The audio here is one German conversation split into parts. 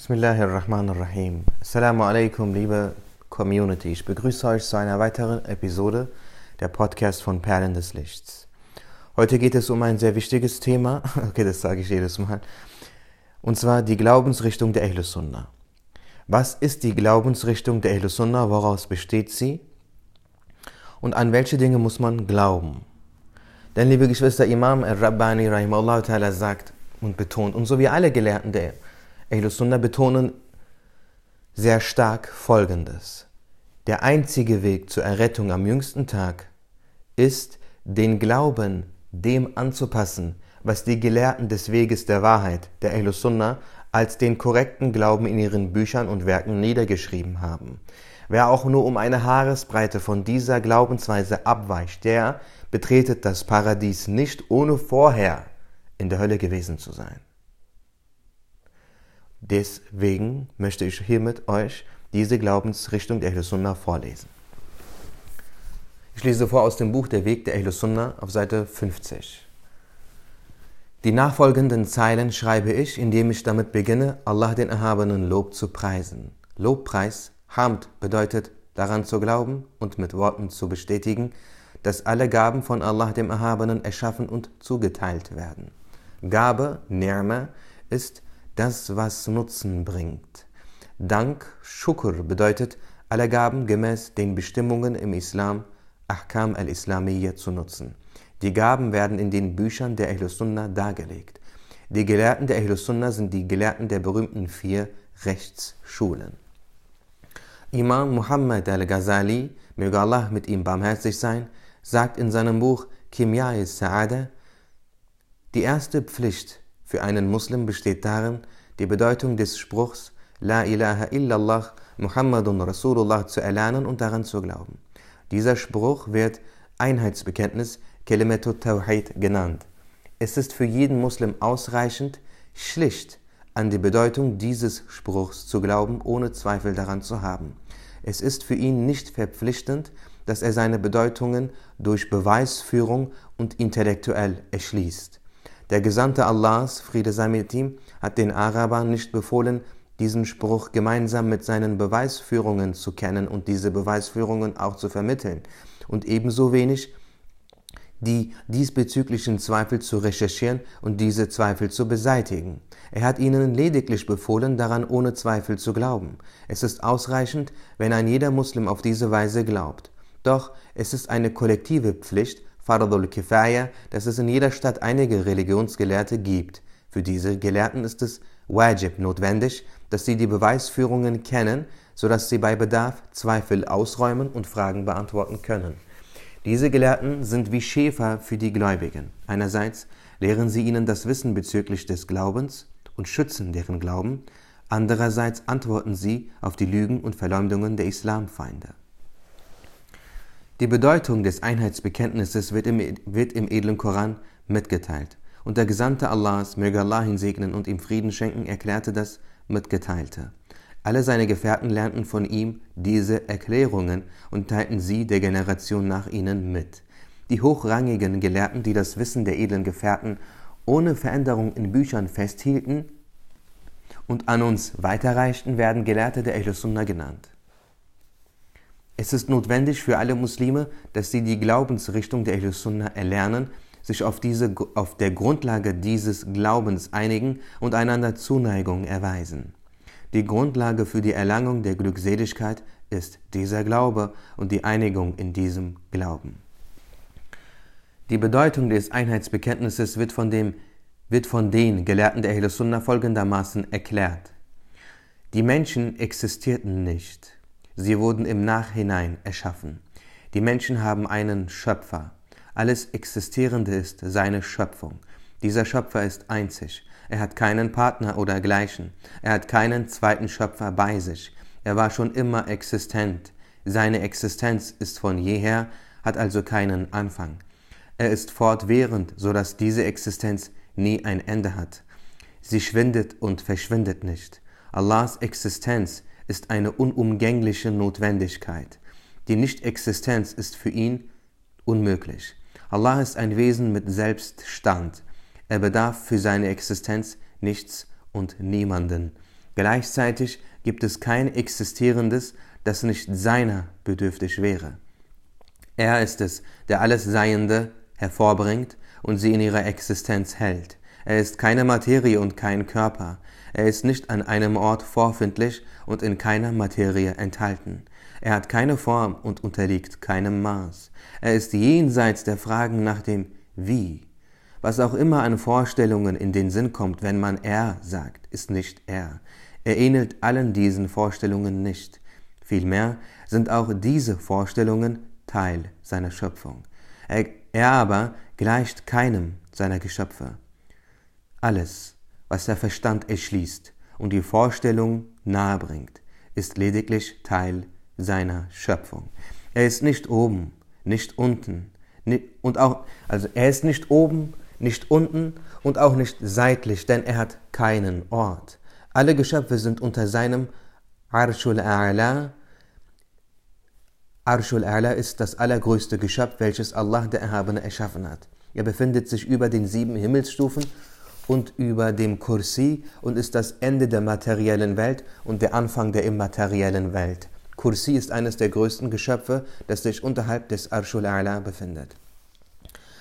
Bismillahirrahmanirrahim. Assalamu alaikum, liebe Community. Ich begrüße euch zu einer weiteren Episode der Podcast von Perlen des Lichts. Heute geht es um ein sehr wichtiges Thema. Okay, das sage ich jedes Mal. Und zwar die Glaubensrichtung der Ahlus Sunnah. Was ist die Glaubensrichtung der Ahlus Sunnah? Woraus besteht sie? Und an welche Dinge muss man glauben? Denn, liebe Geschwister, Imam al-Rabbani rahimahullah ta'ala sagt und betont, und so wie alle Gelehrten der Ahlus Sunnah betonen sehr stark Folgendes. Der einzige Weg zur Errettung am jüngsten Tag ist, den Glauben dem anzupassen, was die Gelehrten des Weges der Wahrheit, der Ahlus Sunnah, als den korrekten Glauben in ihren Büchern und Werken niedergeschrieben haben. Wer auch nur um eine Haaresbreite von dieser Glaubensweise abweicht, der betretet das Paradies nicht ohne vorher in der Hölle gewesen zu sein. Deswegen möchte ich hiermit euch diese Glaubensrichtung der Ahlus Sunnah vorlesen. Ich lese vor aus dem Buch Der Weg der Ahlus Sunnah auf Seite 50. Die nachfolgenden Zeilen schreibe ich, indem ich damit beginne, Allah den Erhabenen Lob zu preisen. Lobpreis, Hamd bedeutet daran zu glauben und mit Worten zu bestätigen, dass alle Gaben von Allah dem Erhabenen erschaffen und zugeteilt werden. Gabe, Nirma, ist das, was Nutzen bringt. Dank, Shukr, bedeutet, alle Gaben gemäß den Bestimmungen im Islam, Ahkam al-Islamiyya, zu nutzen. Die Gaben werden in den Büchern der Ahlus Sunnah dargelegt. Die Gelehrten der Ahlus Sunnah sind die Gelehrten der berühmten vier Rechtsschulen. Imam Muhammad al-Ghazali, möge Allah mit ihm barmherzig sein, sagt in seinem Buch Kimya Sa'ada, die erste Pflicht für einen Muslim besteht darin, die Bedeutung des Spruchs La ilaha illallah Muhammadun Rasulullah zu erlernen und daran zu glauben. Dieser Spruch wird Einheitsbekenntnis Kelimetut Tawhid genannt. Es ist für jeden Muslim ausreichend, schlicht an die Bedeutung dieses Spruchs zu glauben, ohne Zweifel daran zu haben. Es ist für ihn nicht verpflichtend, dass er seine Bedeutungen durch Beweisführung und intellektuell erschließt. Der Gesandte Allahs, Friede sei mit ihm, hat den Arabern nicht befohlen, diesen Spruch gemeinsam mit seinen Beweisführungen zu kennen und diese Beweisführungen auch zu vermitteln und ebenso wenig die diesbezüglichen Zweifel zu recherchieren und diese Zweifel zu beseitigen. Er hat ihnen lediglich befohlen, daran ohne Zweifel zu glauben. Es ist ausreichend, wenn ein jeder Muslim auf diese Weise glaubt. Doch es ist eine kollektive Pflicht, Faradul Kifaya, dass es in jeder Stadt einige Religionsgelehrte gibt. Für diese Gelehrten ist es wajib notwendig, dass sie die Beweisführungen kennen, sodass sie bei Bedarf Zweifel ausräumen und Fragen beantworten können. Diese Gelehrten sind wie Schäfer für die Gläubigen. Einerseits lehren sie ihnen das Wissen bezüglich des Glaubens und schützen deren Glauben, andererseits antworten sie auf die Lügen und Verleumdungen der Islamfeinde. Die Bedeutung des Einheitsbekenntnisses wird im, wird im edlen Koran mitgeteilt. Und der Gesandte Allahs, möge Allah ihn segnen und ihm Frieden schenken, erklärte das Mitgeteilte. Alle seine Gefährten lernten von ihm diese Erklärungen und teilten sie der Generation nach ihnen mit. Die hochrangigen Gelehrten, die das Wissen der edlen Gefährten ohne Veränderung in Büchern festhielten und an uns weiterreichten, werden Gelehrte der Ahlus Sunnah genannt. Es ist notwendig für alle Muslime, dass sie die Glaubensrichtung der Ahlus Sunnah erlernen, sich auf, diese, auf der Grundlage dieses Glaubens einigen und einander Zuneigung erweisen. Die Grundlage für die Erlangung der Glückseligkeit ist dieser Glaube und die Einigung in diesem Glauben. Die Bedeutung des Einheitsbekenntnisses wird von, dem, wird von den Gelehrten der Ahlus Sunnah folgendermaßen erklärt. Die Menschen existierten nicht. Sie wurden im Nachhinein erschaffen. Die Menschen haben einen Schöpfer. Alles Existierende ist seine Schöpfung. Dieser Schöpfer ist einzig. Er hat keinen Partner oder Gleichen. Er hat keinen zweiten Schöpfer bei sich. Er war schon immer existent. Seine Existenz ist von jeher, hat also keinen Anfang. Er ist fortwährend, so dass diese Existenz nie ein Ende hat. Sie schwindet und verschwindet nicht. Allahs Existenz ist eine unumgängliche Notwendigkeit. Die Nichtexistenz ist für ihn unmöglich. Allah ist ein Wesen mit Selbststand. Er bedarf für seine Existenz nichts und niemanden. Gleichzeitig gibt es kein Existierendes, das nicht seiner bedürftig wäre. Er ist es, der alles Seiende hervorbringt und sie in ihrer Existenz hält. Er ist keine Materie und kein Körper. Er ist nicht an einem Ort vorfindlich und in keiner Materie enthalten. Er hat keine Form und unterliegt keinem Maß. Er ist jenseits der Fragen nach dem Wie. Was auch immer an Vorstellungen in den Sinn kommt, wenn man er sagt, ist nicht er. Er ähnelt allen diesen Vorstellungen nicht. Vielmehr sind auch diese Vorstellungen Teil seiner Schöpfung. Er, er aber gleicht keinem seiner Geschöpfe. Alles, was der Verstand erschließt und die Vorstellung nahebringt, ist lediglich Teil seiner Schöpfung. Er ist nicht oben, nicht unten, und auch, also er ist nicht oben, nicht unten und auch nicht seitlich, denn er hat keinen Ort. Alle Geschöpfe sind unter seinem Arshul A'la. Arshul A'la ist das allergrößte Geschöpf, welches Allah der Erhabene erschaffen hat. Er befindet sich über den sieben Himmelsstufen und über dem Kursi und ist das Ende der materiellen Welt und der Anfang der immateriellen Welt. Kursi ist eines der größten Geschöpfe, das sich unterhalb des Arshul A'la befindet.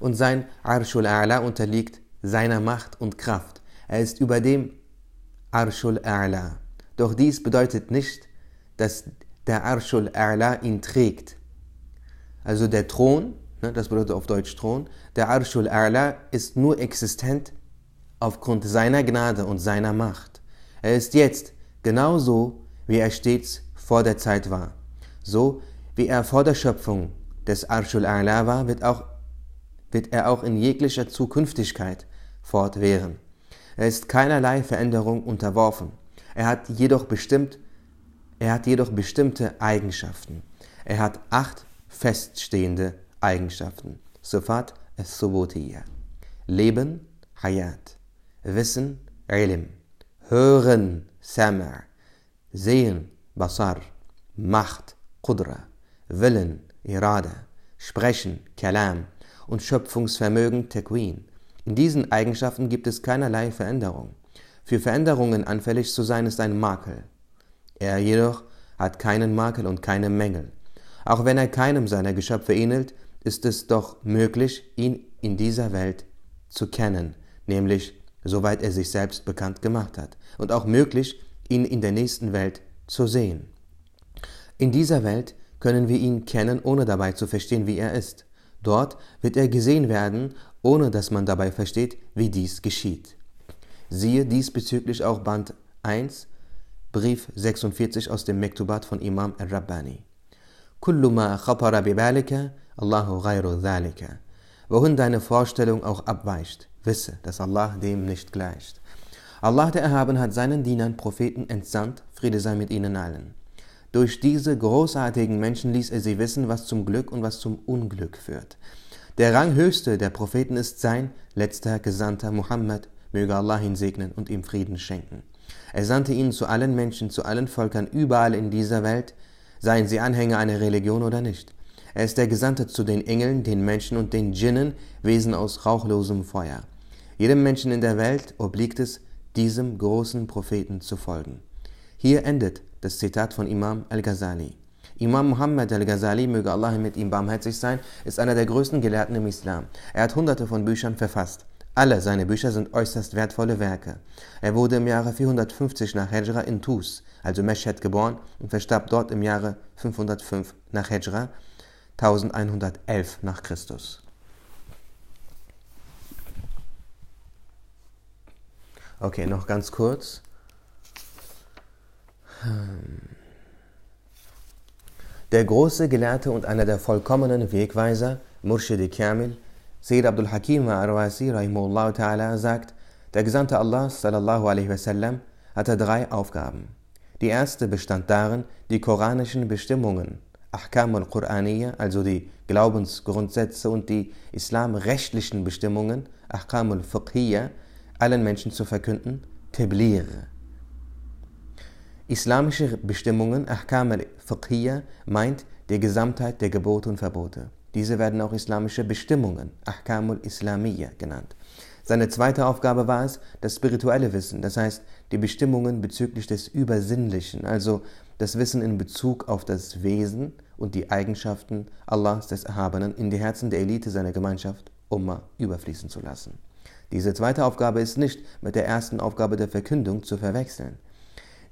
Und sein Arshul A'la unterliegt seiner Macht und Kraft. Er ist über dem Arshul A'la. Doch dies bedeutet nicht, dass der Arshul A'la ihn trägt. Also der Thron, ne, das bedeutet auf Deutsch Thron, der Arshul A'la ist nur existent aufgrund seiner Gnade und seiner Macht. Er ist jetzt genauso, wie er stets vor der Zeit war. So wie er vor der Schöpfung des Arshul A'la war, wird, auch, wird er auch in jeglicher Zukünftigkeit fortwähren. Er ist keinerlei Veränderung unterworfen. Er hat jedoch bestimmt, er hat jedoch bestimmte Eigenschaften. Er hat acht feststehende Eigenschaften. Sofat es-Subutiyya. Leben, Hayat. Wissen, Ilm. Hören, Samar. Sehen, Basar, Macht, Qudra, Willen, Irada, Sprechen, Kalam und Schöpfungsvermögen, Tequin. In diesen Eigenschaften gibt es keinerlei Veränderung. Für Veränderungen anfällig zu sein ist ein Makel. Er jedoch hat keinen Makel und keine Mängel. Auch wenn er keinem seiner Geschöpfe ähnelt, ist es doch möglich, ihn in dieser Welt zu kennen, nämlich soweit er sich selbst bekannt gemacht hat, und auch möglich, ihn in der nächsten Welt zu sehen. In dieser Welt können wir ihn kennen, ohne dabei zu verstehen, wie er ist. Dort wird er gesehen werden, ohne dass man dabei versteht, wie dies geschieht. Siehe diesbezüglich auch Band 1, Brief 46 aus dem Mektubat von Imam al-Rabbani. Kullu ma khatara bibalika, Allahu ghayru dhalika. Wohin deine Vorstellung auch abweicht, wisse, dass Allah dem nicht gleicht. Allah der Erhaben hat seinen Dienern Propheten entsandt, Friede sei mit ihnen allen. Durch diese großartigen Menschen ließ er sie wissen, was zum Glück und was zum Unglück führt. Der Ranghöchste der Propheten ist sein letzter Gesandter Muhammad, möge Allah ihn segnen und ihm Frieden schenken. Er sandte ihn zu allen Menschen, zu allen Völkern überall in dieser Welt, seien sie Anhänger einer Religion oder nicht. Er ist der Gesandte zu den Engeln, den Menschen und den Djinnen, Wesen aus rauchlosem Feuer. Jedem Menschen in der Welt obliegt es, diesem großen Propheten zu folgen. Hier endet das Zitat von Imam al-Ghazali. Imam Muhammad al-Ghazali, möge Allah mit ihm barmherzig sein, ist einer der größten Gelehrten im Islam. Er hat hunderte von Büchern verfasst. Alle seine Bücher sind äußerst wertvolle Werke. Er wurde im Jahre 450 nach Hijra in Tus, also Meshhed, geboren und verstarb dort im Jahre 505 nach Hijra, 1111 nach Christus. Okay, noch ganz kurz. Der große Gelehrte und einer der vollkommenen Wegweiser, Murshid Kamil, Sayyid Abdul Hakim Arwasi ta'ala sagt, der Gesandte Allah sallallahu alaihi wasallam hatte drei Aufgaben. Die erste bestand darin, die koranischen Bestimmungen, Ahkam al-Qur'aniyya, also die Glaubensgrundsätze und die islamrechtlichen Bestimmungen, Ahkam al-Fiqhiyya, allen Menschen zu verkünden, Teblir. Islamische Bestimmungen, Ahkam al-Fiqhiyya, meint die Gesamtheit der Gebote und Verbote. Diese werden auch islamische Bestimmungen, Ahkamul Islamiyya, genannt. Seine zweite Aufgabe war es, das spirituelle Wissen, das heißt die Bestimmungen bezüglich des Übersinnlichen, also das Wissen in Bezug auf das Wesen und die Eigenschaften Allahs des Erhabenen in die Herzen der Elite seiner Gemeinschaft, Ummah, überfließen zu lassen. Diese zweite Aufgabe ist nicht mit der ersten Aufgabe der Verkündung zu verwechseln.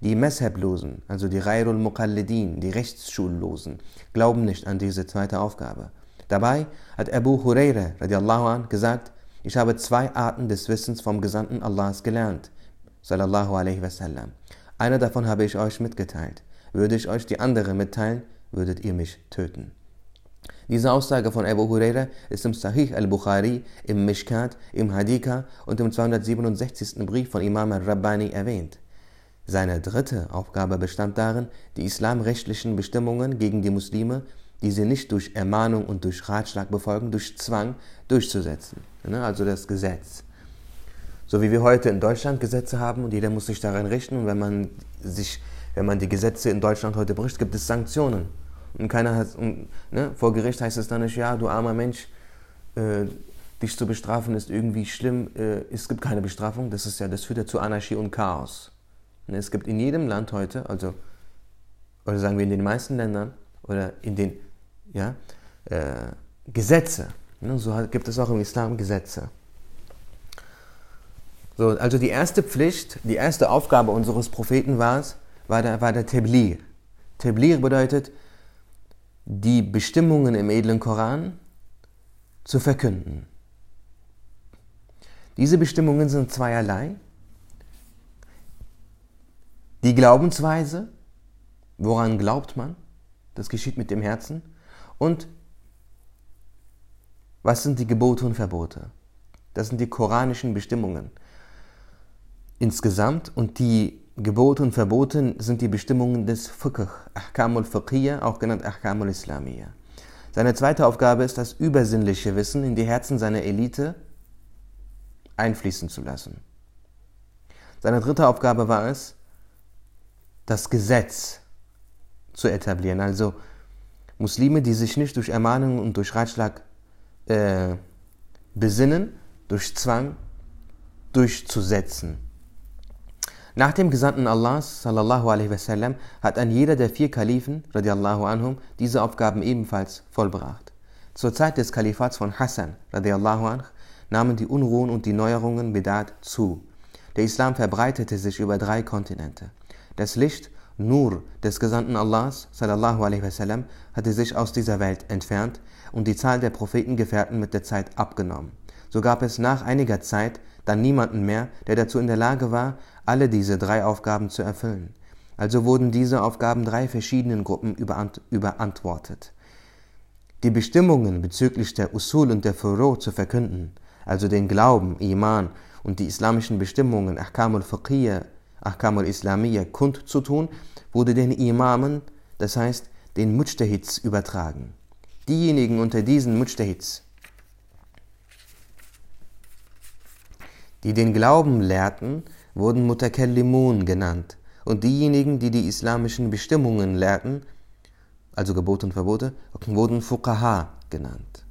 Die Mesheblosen, also die Rairul Muqallidin, die Rechtsschullosen, glauben nicht an diese zweite Aufgabe. Dabei hat Abu Huraira radiallahu an gesagt, ich habe zwei Arten des Wissens vom Gesandten Allahs gelernt, sallallahu alaihi wasallam. Eine davon habe ich euch mitgeteilt. Würde ich euch die andere mitteilen, würdet ihr mich töten. Diese Aussage von Abu Huraira ist im Sahih al-Bukhari, im Mishkat, im Hadika und im 267. Brief von Imam al-Rabbani erwähnt. Seine dritte Aufgabe bestand darin, die islamrechtlichen Bestimmungen gegen die Muslime, die sie nicht durch Ermahnung und durch Ratschlag befolgen, durch Zwang durchzusetzen. Ne, also das Gesetz. So wie wir heute in Deutschland Gesetze haben und jeder muss sich daran richten und wenn man sich, wenn man die Gesetze in Deutschland heute bricht, gibt es Sanktionen. Und keiner hat, und, ne, vor Gericht heißt es dann nicht, ja, du armer Mensch, äh, dich zu bestrafen ist irgendwie schlimm. Äh, es gibt keine Bestrafung, das ist ja, das führt ja zu Anarchie und Chaos. Es gibt in jedem Land heute, also, oder sagen wir in den meisten Ländern, oder in den, ja, äh, Gesetze. Ne? So gibt es auch im Islam Gesetze. So, also die erste Pflicht, die erste Aufgabe unseres Propheten war es, war der, war der Teblir. Teblir bedeutet, die Bestimmungen im edlen Koran zu verkünden. Diese Bestimmungen sind zweierlei. Die Glaubensweise, woran glaubt man, das geschieht mit dem Herzen. Und was sind die Gebote und Verbote? Das sind die koranischen Bestimmungen. Insgesamt und die Gebote und Verbote sind die Bestimmungen des Fiqh, Ahkamul Fiqhiyya, auch genannt Ahkamul Islamiyya. Seine zweite Aufgabe ist, das übersinnliche Wissen in die Herzen seiner Elite einfließen zu lassen. Seine dritte Aufgabe war es, das Gesetz zu etablieren. Also Muslime, die sich nicht durch Ermahnung und durch Ratschlag äh, besinnen, durch Zwang durchzusetzen. Nach dem Gesandten Allahs, sallallahu alaihi wasallam, hat ein jeder der vier Kalifen, radiallahu anhum, diese Aufgaben ebenfalls vollbracht. Zur Zeit des Kalifats von Hassan, radiallahu anh, nahmen die Unruhen und die Neuerungen Bedat zu. Der Islam verbreitete sich über drei Kontinente. Das Licht, Nur des Gesandten Allahs, sallallahu alaihi wasallam, hatte sich aus dieser Welt entfernt und die Zahl der Prophetengefährten mit der Zeit abgenommen. So gab es nach einiger Zeit dann niemanden mehr, der dazu in der Lage war, alle diese drei Aufgaben zu erfüllen. Also wurden diese Aufgaben drei verschiedenen Gruppen überantwortet. Die Bestimmungen bezüglich der Usul und der Furo zu verkünden, also den Glauben, Iman und die islamischen Bestimmungen, Ahkamul Fiqhiyya, Ahkam al-Islamiyya kundzutun, wurde den Imamen, das heißt den Mujtahids, übertragen. Diejenigen unter diesen Mujtahids, die den Glauben lehrten, wurden Mutakallimun genannt und diejenigen, die die islamischen Bestimmungen lehrten, also Gebote und Verbote, wurden Fuqaha genannt.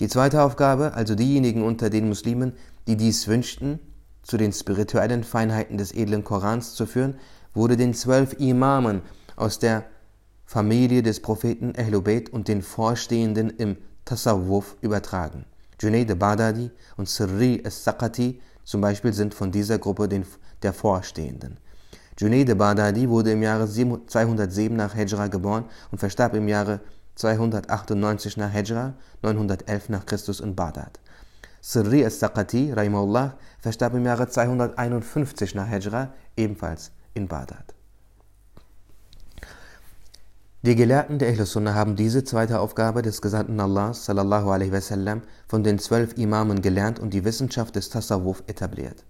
Die zweite Aufgabe, also diejenigen unter den Muslimen, die dies wünschten, zu den spirituellen Feinheiten des edlen Korans zu führen, wurde den zwölf Imamen aus der Familie des Propheten Ahlubeit und den Vorstehenden im Tasawwuf übertragen. Junaid Badadi und Sirri al-Saqati zum Beispiel sind von dieser Gruppe den, der Vorstehenden. Junaid Badadi wurde im Jahre 207 nach Hijra geboren und verstarb im Jahre 298 nach Hijra, 911 nach Christus in Bagdad. Sirri al-Saqati, Rahimahullah, verstarb im Jahre 251 nach Hijra, ebenfalls in Bagdad. Die Gelehrten der Ahl-Sunnah haben diese zweite Aufgabe des Gesandten Allahs sallallahu alaihi wasallam von den zwölf Imamen gelernt und die Wissenschaft des Tasawwuf etabliert.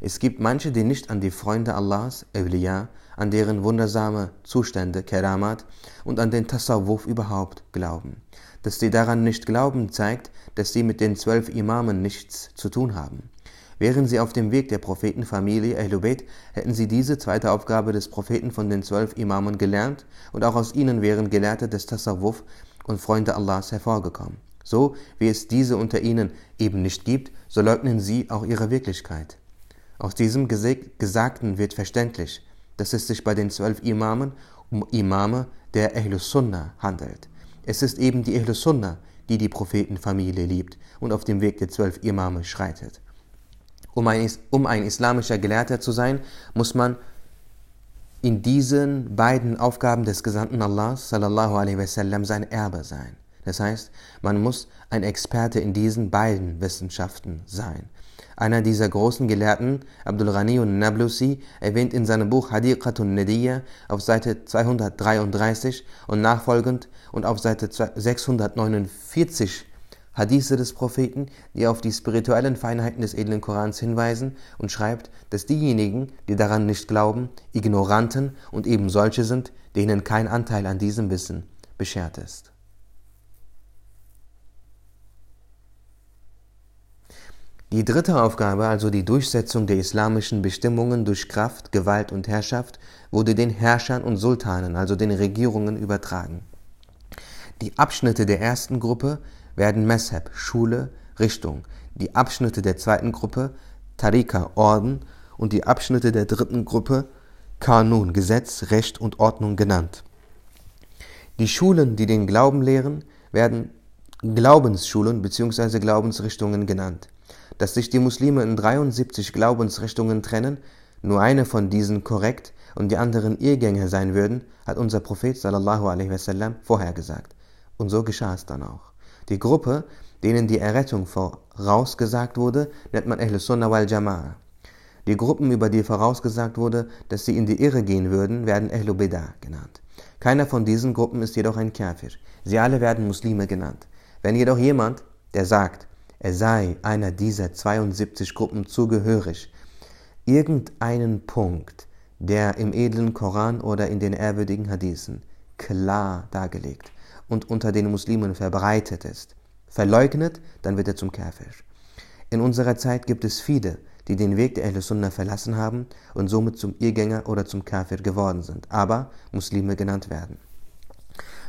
Es gibt manche, die nicht an die Freunde Allahs, Awliya, an deren wundersame Zustände, Keramat, und an den Tasawwuf überhaupt glauben. Dass sie daran nicht glauben, zeigt, dass sie mit den zwölf Imamen nichts zu tun haben. Wären sie auf dem Weg der Prophetenfamilie Ahlubeit, hätten sie diese zweite Aufgabe des Propheten von den zwölf Imamen gelernt und auch aus ihnen wären Gelehrte des Tasawwuf und Freunde Allahs hervorgekommen. So wie es diese unter ihnen eben nicht gibt, so leugnen sie auch ihre Wirklichkeit. Aus diesem Gesagten wird verständlich, dass es sich bei den zwölf Imamen um Imame der Ahlus Sunnah handelt. Es ist eben die Ahlus Sunnah, die die Prophetenfamilie liebt und auf dem Weg der zwölf Imame schreitet. Um ein, um ein islamischer Gelehrter zu sein, muss man in diesen beiden Aufgaben des Gesandten Allah sallallahu alaihi wasallam sein Erbe sein. Das heißt, man muss ein Experte in diesen beiden Wissenschaften sein. Einer dieser großen Gelehrten, Abdul Ghani Nablusi, erwähnt in seinem Buch Hadiqatun Nadiyya auf Seite 233 und nachfolgend und auf Seite 649 Hadithe des Propheten, die auf die spirituellen Feinheiten des edlen Korans hinweisen und schreibt, dass diejenigen, die daran nicht glauben, Ignoranten und eben solche sind, denen kein Anteil an diesem Wissen beschert ist. Die dritte Aufgabe, also die Durchsetzung der islamischen Bestimmungen durch Kraft, Gewalt und Herrschaft, wurde den Herrschern und Sultanen, also den Regierungen, übertragen. Die Abschnitte der ersten Gruppe werden Mesheb, Schule, Richtung, die Abschnitte der zweiten Gruppe, Tarika, Orden, und die Abschnitte der dritten Gruppe, Kanun, Gesetz, Recht und Ordnung genannt. Die Schulen, die den Glauben lehren, werden Glaubensschulen bzw. Glaubensrichtungen genannt dass sich die Muslime in 73 Glaubensrichtungen trennen, nur eine von diesen korrekt und die anderen Irrgänge sein würden, hat unser Prophet sallallahu alaihi wasallam vorhergesagt. Und so geschah es dann auch. Die Gruppe, denen die Errettung vorausgesagt wurde, nennt man Ahl Sunnah wal Jama'a. Die Gruppen, über die vorausgesagt wurde, dass sie in die Irre gehen würden, werden Ahl Bida genannt. Keiner von diesen Gruppen ist jedoch ein Kafir. Sie alle werden Muslime genannt. Wenn jedoch jemand, der sagt, er sei einer dieser 72 Gruppen zugehörig, irgendeinen Punkt, der im edlen Koran oder in den ehrwürdigen Hadithen klar dargelegt und unter den Muslimen verbreitet ist, verleugnet, dann wird er zum Kafir. In unserer Zeit gibt es viele, die den Weg der Ahl Sunnah verlassen haben und somit zum Irrgänger oder zum Kafir geworden sind, aber Muslime genannt werden.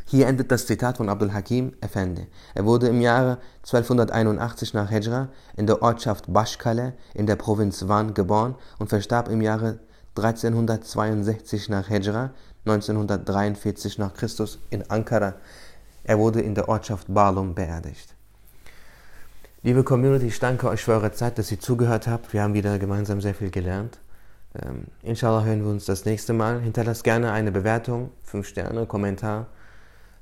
Hier endet das Zitat von Abdul Hakim Effendi. Er wurde im Jahre 1281 nach Hijra in der Ortschaft Bashkale in der Provinz Van geboren und verstarb im Jahre 1362 nach Hijra, 1943 nach Christus in Ankara. Er wurde in der Ortschaft Balum beerdigt. Liebe Community, ich danke euch für eure Zeit, dass ihr zugehört habt. Wir haben wieder gemeinsam sehr viel gelernt. Ähm, inshallah hören wir uns das nächste Mal. Hinterlasst gerne eine Bewertung, 5 Sterne, Kommentar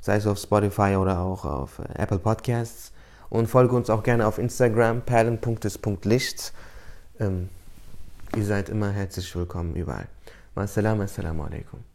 sei es auf Spotify oder auch auf äh, Apple Podcasts. Und folge uns auch gerne auf Instagram, perlen.des.licht. Ähm, ihr seid immer herzlich willkommen überall. Assalamu alaikum.